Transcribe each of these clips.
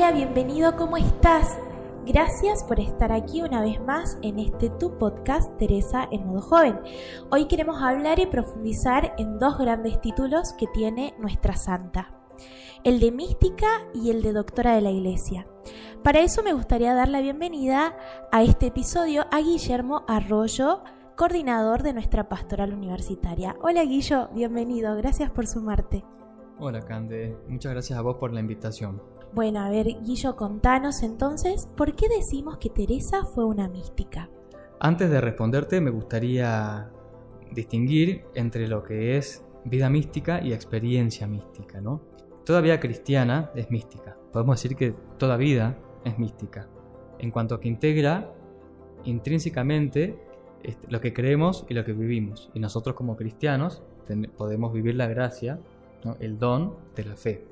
Hola, bienvenido, ¿cómo estás? Gracias por estar aquí una vez más en este tu podcast Teresa en modo joven. Hoy queremos hablar y profundizar en dos grandes títulos que tiene nuestra santa, el de mística y el de doctora de la iglesia. Para eso me gustaría dar la bienvenida a este episodio a Guillermo Arroyo, coordinador de nuestra pastoral universitaria. Hola Guillo, bienvenido, gracias por sumarte. Hola Cande, muchas gracias a vos por la invitación. Bueno, a ver, Guillo, contanos entonces, ¿por qué decimos que Teresa fue una mística? Antes de responderte, me gustaría distinguir entre lo que es vida mística y experiencia mística, ¿no? Toda vida cristiana es mística. Podemos decir que toda vida es mística. En cuanto a que integra intrínsecamente este, lo que creemos y lo que vivimos. Y nosotros como cristianos podemos vivir la gracia, el don de la fe.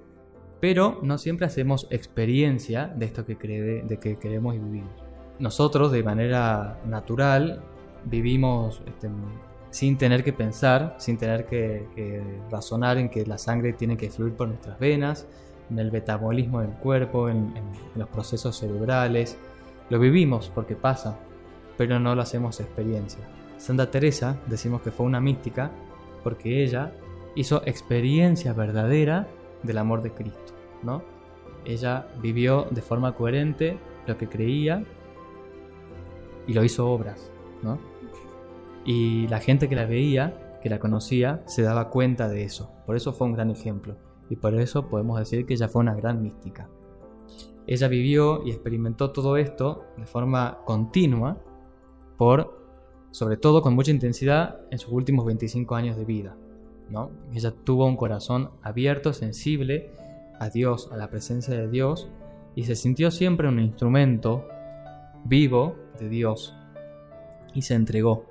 Pero no siempre hacemos experiencia de esto que, cree, de que queremos y vivimos. Nosotros de manera natural vivimos este, sin tener que pensar, sin tener que, razonar en que la sangre tiene que fluir por nuestras venas, en el metabolismo del cuerpo, en, en los procesos cerebrales. Lo vivimos porque pasa, pero no lo hacemos experiencia. Santa Teresa decimos que fue una mística porque ella hizo experiencia verdadera del amor de Cristo, ¿no? Ella vivió de forma coherente lo que creía y lo hizo obras, ¿no? Y la gente que la veía, que la conocía, se daba cuenta de eso. Por eso fue un gran ejemplo. Y por eso podemos decir que ella fue una gran mística. Ella vivió y experimentó todo esto de forma continua, por, sobre todo con mucha intensidad, en sus últimos 25 años de vida. Ella tuvo un corazón abierto, sensible a Dios, a la presencia de Dios, y se sintió siempre un instrumento vivo de Dios y se entregó.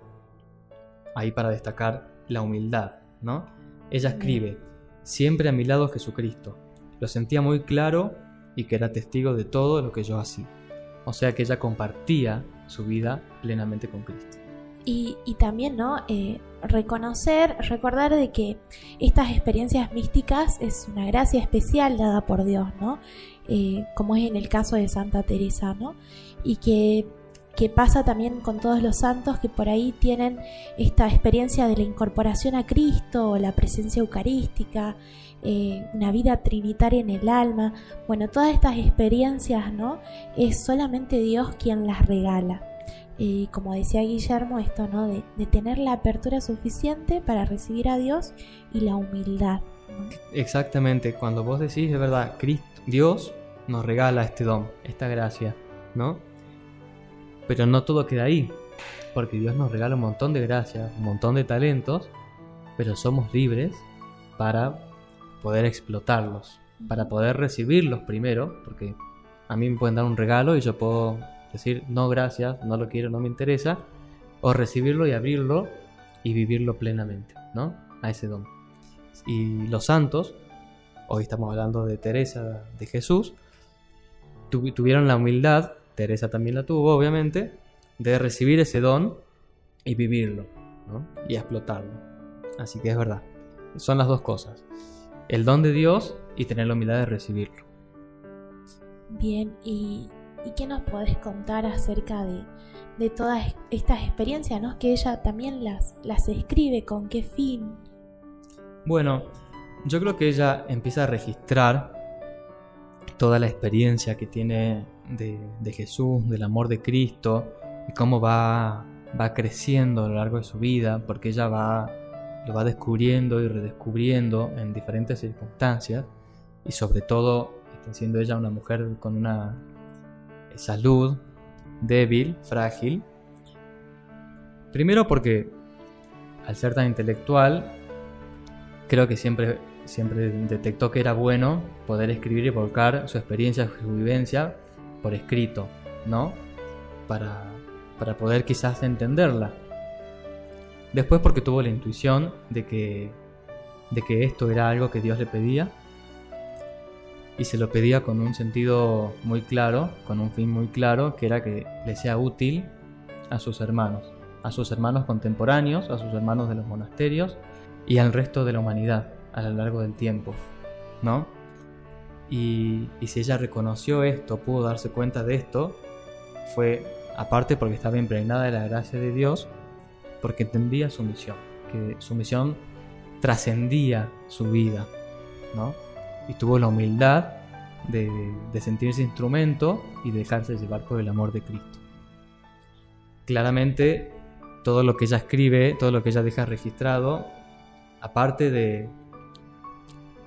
Ahí para destacar la humildad, ¿no? Ella escribe, siempre a mi lado Jesucristo. Lo sentía muy claro y que era testigo de todo lo que yo hacía. O sea que ella compartía su vida plenamente con Cristo. Y, también, ¿no? Eh, reconocer, recordar de que estas experiencias místicas es una gracia especial dada por Dios, ¿no? Eh, como es en el caso de Santa Teresa, ¿no? Y que, que, pasa también con todos los santos que por ahí tienen esta experiencia de la incorporación a Cristo, la presencia eucarística, eh, una vida trinitaria en el alma. Bueno, todas estas experiencias, ¿no? Es solamente Dios quien las regala y como decía Guillermo, esto, ¿no? De, tener la apertura suficiente para recibir a Dios y la humildad. Exactamente, cuando vos decís, de verdad, Cristo, Dios nos regala este don, esta gracia, ¿no? Pero no todo queda ahí, porque Dios nos regala un montón de gracias, un montón de talentos, pero somos libres para poder explotarlos, para poder recibirlos primero, porque a mí me pueden dar un regalo y yo puedo decir no gracias, no lo quiero, no me interesa, o recibirlo y abrirlo y vivirlo plenamente, ¿no? A ese don. Y los santos, hoy estamos hablando de Teresa de Jesús, tuvieron la humildad, Teresa también la tuvo obviamente, de recibir ese don y vivirlo, ¿no? Y explotarlo. Así que es verdad, son las dos cosas, el don de Dios y tener la humildad de recibirlo. Bien, y ¿Y qué nos podés contar acerca de, todas estas experiencias, ¿no? que ella también las, las escribe, con qué fin? Bueno, yo creo que ella empieza a registrar toda la experiencia que tiene de, Jesús, del amor de Cristo, y cómo va, va creciendo a lo largo de su vida, porque ella va, lo va descubriendo y redescubriendo en diferentes circunstancias, y sobre todo siendo ella una mujer con una salud, débil, frágil. Primero porque al ser tan intelectual, creo que siempre siempre detectó que era bueno poder escribir y volcar su experiencia, su vivencia por escrito, ¿no? Para, para poder quizás entenderla. Después porque tuvo la intuición de que, de que esto era algo que Dios le pedía y se lo pedía con un sentido muy claro, con un fin muy claro, que era que le sea útil a sus hermanos, a sus hermanos contemporáneos, a sus hermanos de los monasterios y al resto de la humanidad a lo largo del tiempo, ¿no? Y, y si ella reconoció esto, pudo darse cuenta de esto, fue aparte porque estaba impregnada de la gracia de Dios, porque entendía su misión, que su misión trascendía su vida, ¿no? Y tuvo la humildad de, sentirse instrumento y dejarse llevar por el amor de Cristo. Claramente, todo lo que ella escribe, todo lo que ella deja registrado, aparte de,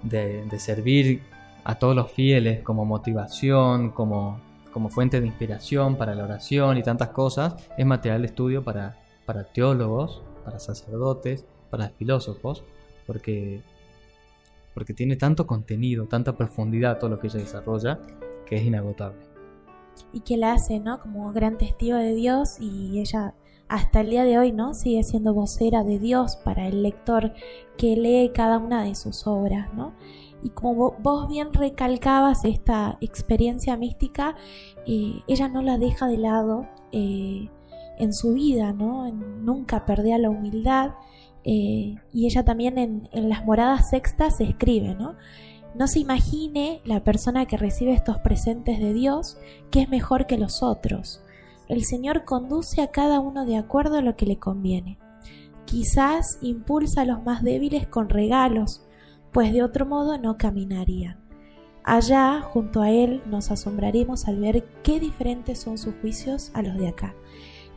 de, servir a todos los fieles como motivación, como, como fuente de inspiración para la oración y tantas cosas, es material de estudio para, para teólogos, para sacerdotes, para filósofos, porque porque tiene tanto contenido, tanta profundidad todo lo que ella desarrolla, que es inagotable. Y que la hace, ¿no? Como gran testigo de Dios y ella hasta el día de hoy, ¿no? Sigue siendo vocera de Dios para el lector que lee cada una de sus obras, ¿no? Y como vos bien recalcabas esta experiencia mística, eh, ella no la deja de lado eh, en su vida, ¿no? Nunca perdía la humildad eh, y ella también en, las moradas sextas escribe, ¿no? No se imagine la persona que recibe estos presentes de Dios que es mejor que los otros. El Señor conduce a cada uno de acuerdo a lo que le conviene. Quizás impulsa a los más débiles con regalos, pues de otro modo no caminarían. Allá, junto a Él, nos asombraremos al ver qué diferentes son sus juicios a los de acá.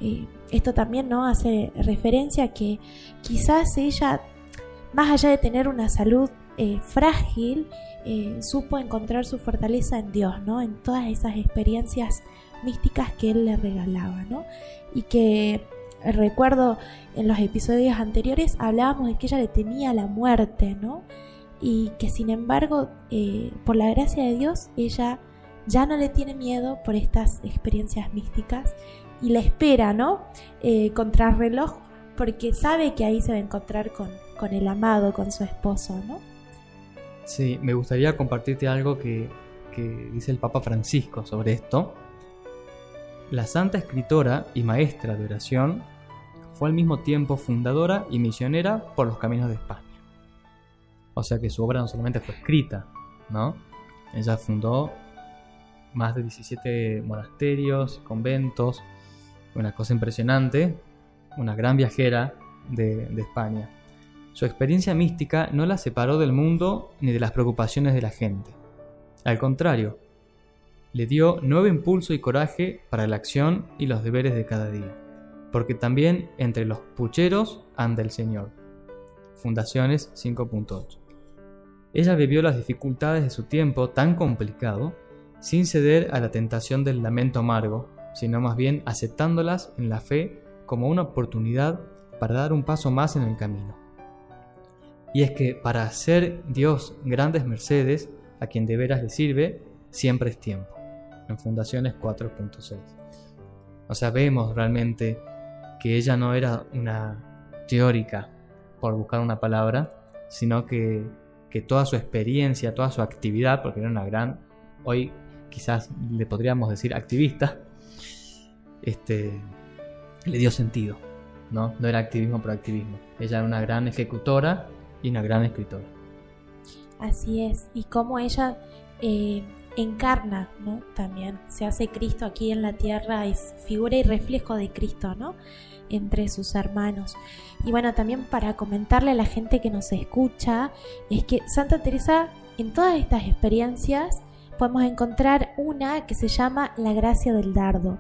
Eh, esto también no hace referencia a que quizás ella, más allá de tener una salud eh, frágil, eh, supo encontrar su fortaleza en Dios, ¿no? En todas esas experiencias místicas que Él le regalaba, ¿no? Y que recuerdo en los episodios anteriores hablábamos de que ella le temía la muerte, ¿no? Y que sin embargo, por la gracia de Dios, ella ya no le tiene miedo por estas experiencias místicas y la espera, ¿no? Eh, contra reloj, porque sabe que ahí se va a encontrar con, con el amado, con su esposo, ¿no? Sí, me gustaría compartirte algo que, que dice el Papa Francisco sobre esto. La santa escritora y maestra de oración fue al mismo tiempo fundadora y misionera por los caminos de España. O sea que su obra no solamente fue escrita, ¿no? Ella fundó más de 17 monasterios, conventos, una cosa impresionante, una gran viajera de, España. Su experiencia mística no la separó del mundo ni de las preocupaciones de la gente. Al contrario, le dio nuevo impulso y coraje para la acción y los deberes de cada día, porque también entre los pucheros anda el Señor. Fundaciones 5.8. Ella vivió las dificultades de su tiempo tan complicado sin ceder a la tentación del lamento amargo sino más bien aceptándolas en la fe como una oportunidad para dar un paso más en el camino. Y es que para hacer Dios grandes mercedes, a quien de veras le sirve, siempre es tiempo. En Fundaciones 4.6. O sea, vemos realmente que ella no era una teórica, por buscar una palabra, sino que, que toda su experiencia, toda su actividad, porque era una gran, hoy quizás le podríamos decir activista, este, le dio sentido. ¿no? no era activismo por activismo. Ella era una gran ejecutora y una gran escritora. Así es. Y cómo ella eh, encarna, ¿no? También se hace Cristo aquí en la tierra, es figura y reflejo de Cristo, ¿no? Entre sus hermanos. Y bueno, también para comentarle a la gente que nos escucha, es que Santa Teresa, en todas estas experiencias, podemos encontrar una que se llama la gracia del dardo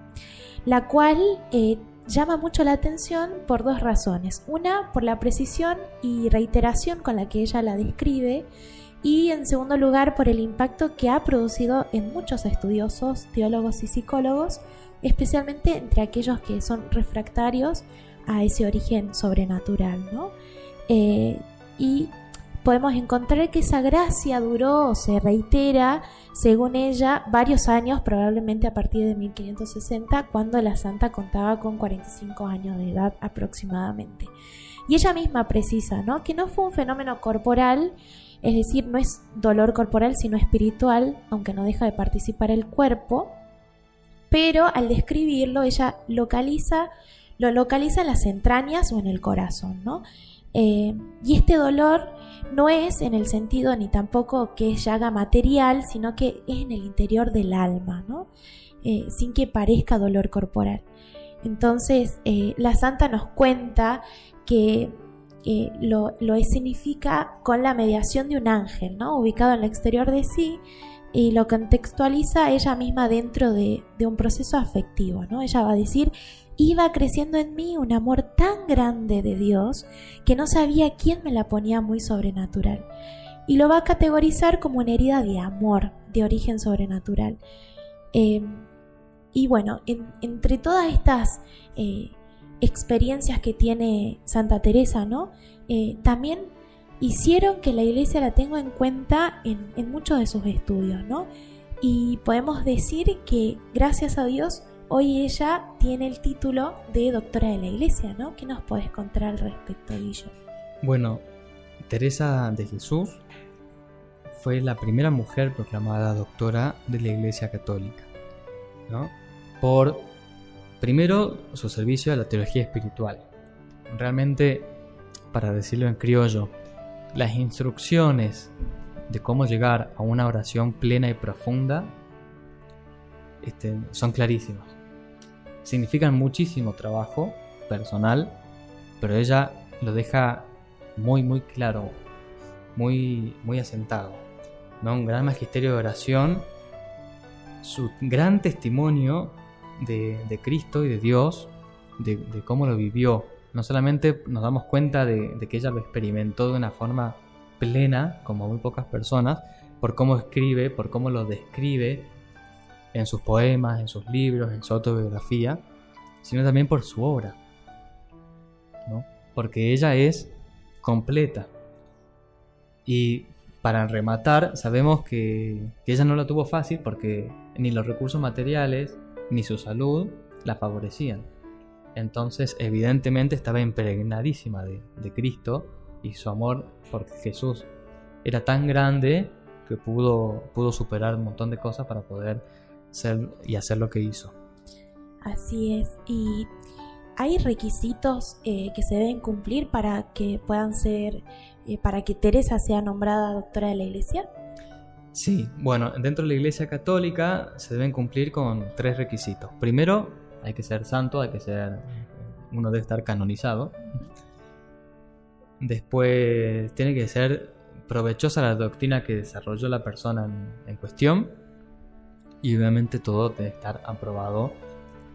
la cual eh, llama mucho la atención por dos razones. Una, por la precisión y reiteración con la que ella la describe y en segundo lugar por el impacto que ha producido en muchos estudiosos, teólogos y psicólogos, especialmente entre aquellos que son refractarios a ese origen sobrenatural. ¿no? Eh, y podemos encontrar que esa gracia duró se reitera, según ella, varios años, probablemente a partir de 1560, cuando la santa contaba con 45 años de edad aproximadamente. Y ella misma precisa, ¿no? Que no fue un fenómeno corporal, es decir, no es dolor corporal, sino espiritual, aunque no deja de participar el cuerpo, pero al describirlo ella localiza, lo localiza en las entrañas o en el corazón, ¿no? Eh, y este dolor no es en el sentido ni tampoco que es llaga material, sino que es en el interior del alma, ¿no? Eh, sin que parezca dolor corporal. Entonces, eh, la santa nos cuenta que lo, lo con la mediación de un ángel, ¿no? Ubicado en el exterior de sí, y lo contextualiza ella misma dentro de, de, un proceso afectivo, ¿no? Ella va a decir, iba creciendo en mí un amor tan grande de Dios que no sabía quién me la ponía muy sobrenatural. Y lo va a categorizar como una herida de amor, de origen sobrenatural. Eh, y bueno, entre todas estas eh, experiencias que tiene Santa Teresa, ¿no? Eh, también hicieron que la iglesia la tenga en cuenta en, en muchos de sus estudios, ¿no? Y podemos decir que gracias a Dios Hoy ella tiene el título de doctora de la iglesia, ¿no? ¿Qué nos puedes contar al respecto, Guillo? Bueno, Teresa de Jesús fue la primera mujer proclamada doctora de la iglesia católica, ¿no? Por, primero, su servicio a la teología espiritual. Realmente, para decirlo en criollo, las instrucciones de cómo llegar a una oración plena y profunda este, son clarísimas significan muchísimo trabajo personal, pero ella lo deja muy, muy claro, muy, muy asentado. ¿no? Un gran magisterio de oración, su gran testimonio de, Cristo y de Dios, de, cómo lo vivió. No solamente nos damos cuenta de, de que ella lo experimentó de una forma plena, como muy pocas personas, por cómo escribe, por cómo lo describe, en sus poemas, en sus libros, en su autobiografía, sino también por su obra. ¿no? Porque ella es completa. Y para rematar, sabemos que, ella no lo tuvo fácil porque ni los recursos materiales ni su salud la favorecían. Entonces, evidentemente estaba impregnadísima de, de Cristo y su amor por Jesús era tan grande que pudo, pudo superar un montón de cosas para poder ser y hacer lo que hizo. Así es. ¿Y hay requisitos eh, que se deben cumplir para que puedan ser, eh, para que Teresa sea nombrada doctora de la Iglesia? Sí, bueno, dentro de la Iglesia Católica se deben cumplir con tres requisitos. Primero, hay que ser santo, hay que ser, uno debe estar canonizado. Después, tiene que ser provechosa la doctrina que desarrolló la persona en cuestión y obviamente todo debe estar aprobado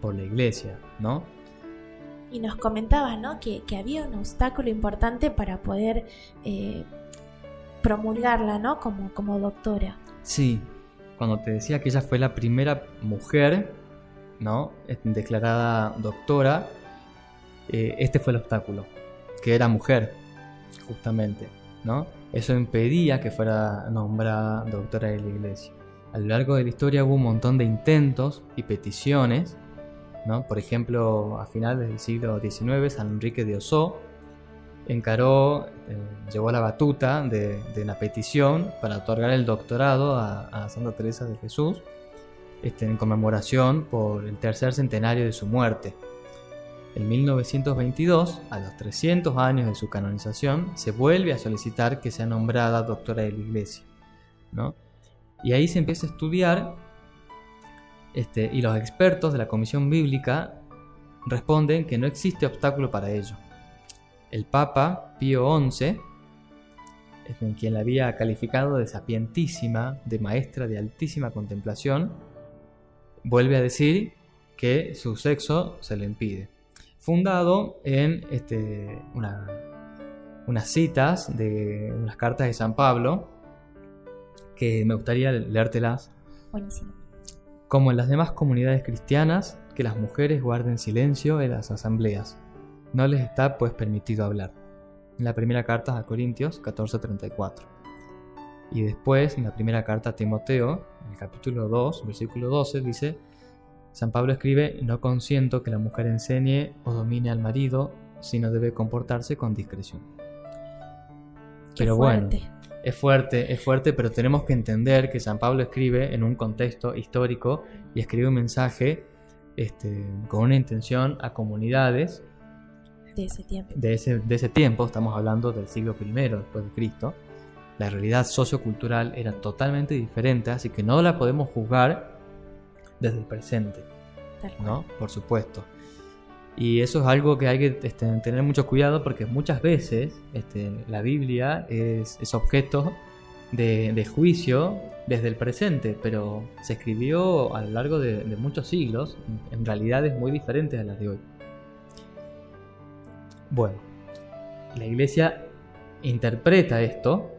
por la iglesia, ¿no? Y nos comentabas, ¿no? Que, había un obstáculo importante para poder eh, promulgarla, ¿no? Como, como doctora. Sí, cuando te decía que ella fue la primera mujer, ¿no? Declarada doctora, eh, este fue el obstáculo, que era mujer, justamente, ¿no? Eso impedía que fuera nombrada doctora de la iglesia. A lo largo de la historia hubo un montón de intentos y peticiones, ¿no? Por ejemplo, a finales del siglo XIX, San Enrique de Ossó encaró, eh, llevó la batuta de, la petición para otorgar el doctorado a, Santa Teresa de Jesús este, en conmemoración por el tercer centenario de su muerte. En 1922, a los 300 años de su canonización, se vuelve a solicitar que sea nombrada doctora de la Iglesia. ¿no? Y ahí se empieza a estudiar este, y los expertos de la Comisión Bíblica responden que no existe obstáculo para ello. El Papa Pío XI, en quien la había calificado de sapientísima, de maestra de altísima contemplación, vuelve a decir que su sexo se le impide. Fundado en este, unas citas de unas cartas de San Pablo, que me gustaría leértelas. Buenísimo. Como en las demás comunidades cristianas, que las mujeres guarden silencio en las asambleas. No les está pues permitido hablar. en la primera carta a Corintios 14:34. Y después, en la primera carta a Timoteo, en el capítulo 2, versículo 12, dice, San Pablo escribe, no consiento que la mujer enseñe o domine al marido, sino debe comportarse con discreción. pero bueno, es fuerte, es fuerte, pero tenemos que entender que San Pablo escribe en un contexto histórico y escribe un mensaje este, con una intención a comunidades de ese tiempo. De ese, de ese tiempo, estamos hablando del siglo I después de Cristo. La realidad sociocultural era totalmente diferente, así que no la podemos juzgar desde el presente. ¿no? Por supuesto. Y eso es algo que hay que este, tener mucho cuidado porque muchas veces este, la Biblia es, objeto de, juicio desde el presente, pero se escribió a lo largo de, de, muchos siglos, en realidades muy diferentes a las de hoy. Bueno, la iglesia interpreta esto,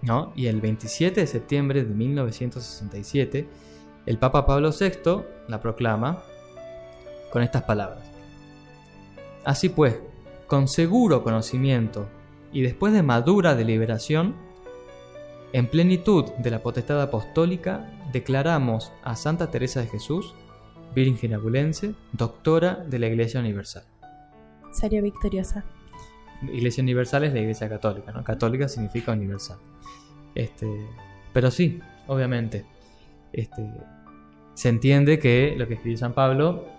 ¿no? Y el 27 de septiembre de 1967, el Papa Pablo VI la proclama con estas palabras. Así pues, con seguro conocimiento y después de madura deliberación, en plenitud de la potestad apostólica, declaramos a Santa Teresa de Jesús, Virgen Abulense, doctora de la Iglesia Universal. Sería victoriosa. Iglesia Universal es la Iglesia Católica, ¿no? Católica significa universal. Este, pero sí, obviamente, este, se entiende que lo que escribió San Pablo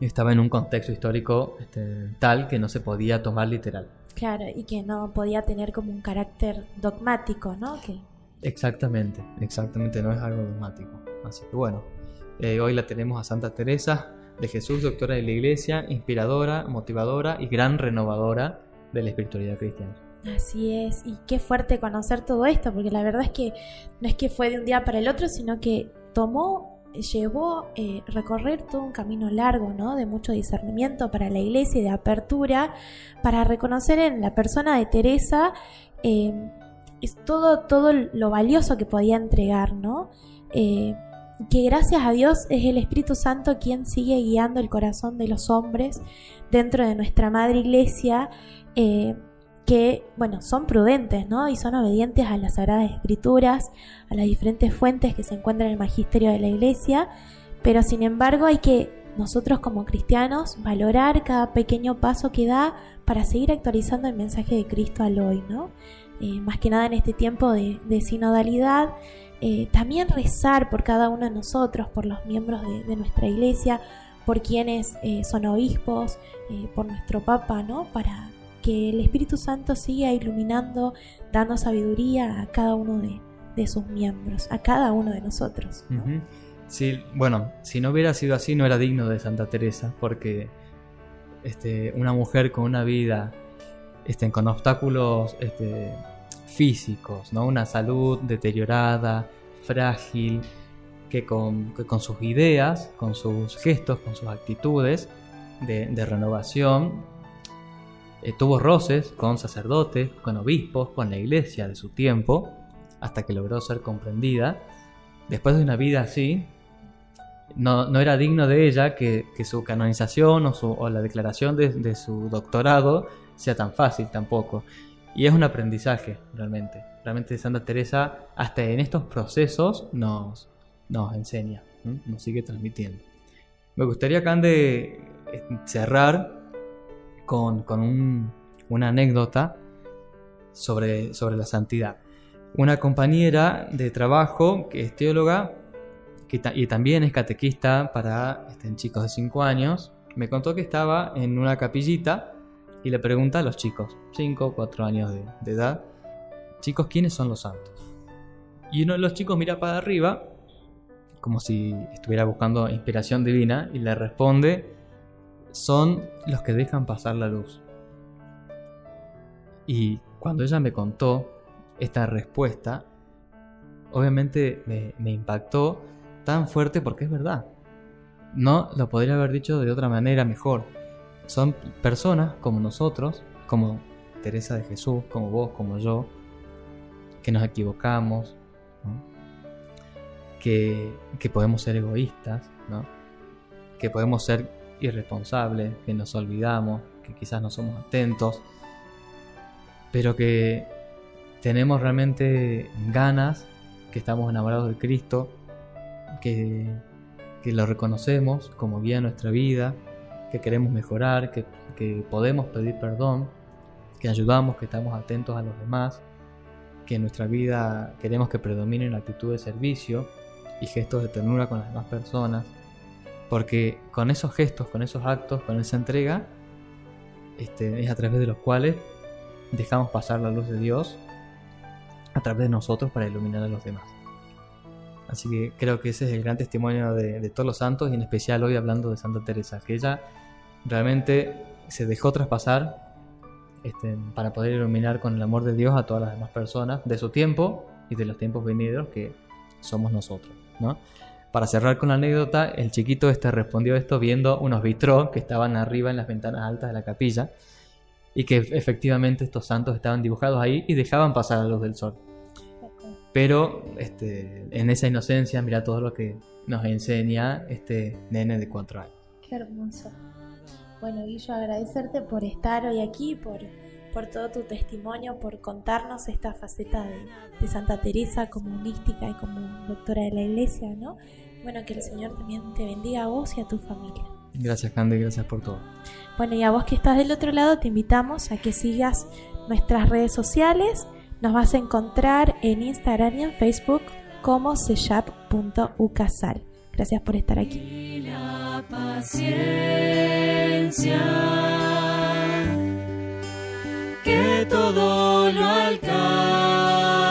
estaba en un contexto histórico este, tal que no se podía tomar literal. Claro, y que no podía tener como un carácter dogmático, ¿no? Que... Exactamente, exactamente, no es algo dogmático. Así que bueno, eh, hoy la tenemos a Santa Teresa de Jesús, doctora de la Iglesia, inspiradora, motivadora y gran renovadora de la espiritualidad cristiana. Así es, y qué fuerte conocer todo esto, porque la verdad es que no es que fue de un día para el otro, sino que tomó llevó eh, recorrer todo un camino largo, ¿no? De mucho discernimiento para la iglesia y de apertura, para reconocer en la persona de Teresa eh, es todo, todo lo valioso que podía entregar, ¿no? Eh, que gracias a Dios es el Espíritu Santo quien sigue guiando el corazón de los hombres dentro de nuestra madre iglesia que, bueno, son prudentes, ¿no? Y son obedientes a las Sagradas Escrituras, a las diferentes fuentes que se encuentran en el magisterio de la Iglesia, pero sin embargo hay que nosotros como cristianos valorar cada pequeño paso que da para seguir actualizando el mensaje de Cristo al hoy, ¿no? Eh, más que nada en este tiempo de, sinodalidad, eh, también rezar por cada uno de nosotros, por los miembros de, nuestra iglesia, por quienes eh, son obispos, por nuestro Papa, ¿no? Para que el Espíritu Santo siga iluminando, dando sabiduría a cada uno de, sus miembros, a cada uno de nosotros. bueno, si no hubiera sido así, no era digno de Santa Teresa, porque este, una mujer con una vida este, con obstáculos este, físicos, ¿no? una salud deteriorada, frágil, que con, sus ideas, con sus gestos, con sus actitudes de, de renovación, tuvo roces con sacerdotes, con obispos, con la iglesia de su tiempo, hasta que logró ser comprendida. Después de una vida así, no, era digno de ella que, su canonización o, la declaración de, su doctorado sea tan fácil tampoco. Y es un aprendizaje, realmente. Realmente Santa Teresa, hasta en estos procesos, nos, nos enseña, nos sigue transmitiendo. Me gustaría, Cande, eh, cerrar con, una anécdota sobre, sobre la santidad. Una compañera de trabajo que es teóloga y también es catequista para este, chicos de 5 años, me contó que estaba en una capillita y le pregunta a los chicos, 5 o 4 años de, de edad, chicos, ¿quiénes son los santos? Y uno de los chicos mira para arriba, como si estuviera buscando inspiración divina, y le responde, son los que dejan pasar la luz. Y cuando ella me contó esta respuesta, obviamente me, impactó tan fuerte porque es verdad. No lo podría haber dicho de otra manera mejor. Son personas como nosotros, como Teresa de Jesús, como vos, como yo, que nos equivocamos, que, que, podemos ser egoístas, ¿no? que podemos ser irresponsables, que nos olvidamos, que quizás no somos atentos, pero que tenemos realmente ganas, que estamos enamorados de Cristo, que, que lo reconocemos como guía en nuestra vida, que queremos mejorar, que, que podemos pedir perdón, que ayudamos, que estamos atentos a los demás, que en nuestra vida queremos que predomine la actitud de servicio y gestos de ternura con las demás personas, porque con esos gestos, con esos actos, con esa entrega, este, es a través de los cuales dejamos pasar la luz de Dios a través de nosotros para iluminar a los demás. Así que creo que ese es el gran testimonio de, todos los santos y en especial hoy hablando de Santa Teresa, que ella realmente se dejó traspasar este, para poder iluminar con el amor de Dios a todas las demás personas de su tiempo y de los tiempos venideros que somos nosotros. ¿no? Para cerrar con la anécdota, el chiquito este respondió esto viendo unos vitrós que estaban arriba en las ventanas altas de la capilla y que efectivamente estos santos estaban dibujados ahí y dejaban pasar la luz del sol. Pero este, en esa inocencia, mira todo lo que nos enseña este nene de cuatro años. Qué hermoso. Bueno, Guillo, agradecerte por estar hoy aquí, por, por todo tu testimonio, por contarnos esta faceta de, de Santa Teresa como mística y como doctora de la iglesia, ¿no? Bueno, que el Señor también te bendiga a vos y a tu familia. Gracias, Candy, gracias por todo. Bueno, y a vos que estás del otro lado, te invitamos a que sigas nuestras redes sociales. Nos vas a encontrar en Instagram y en Facebook como seyap.ucasal. Gracias por estar aquí. La paciencia que todo lo alcanza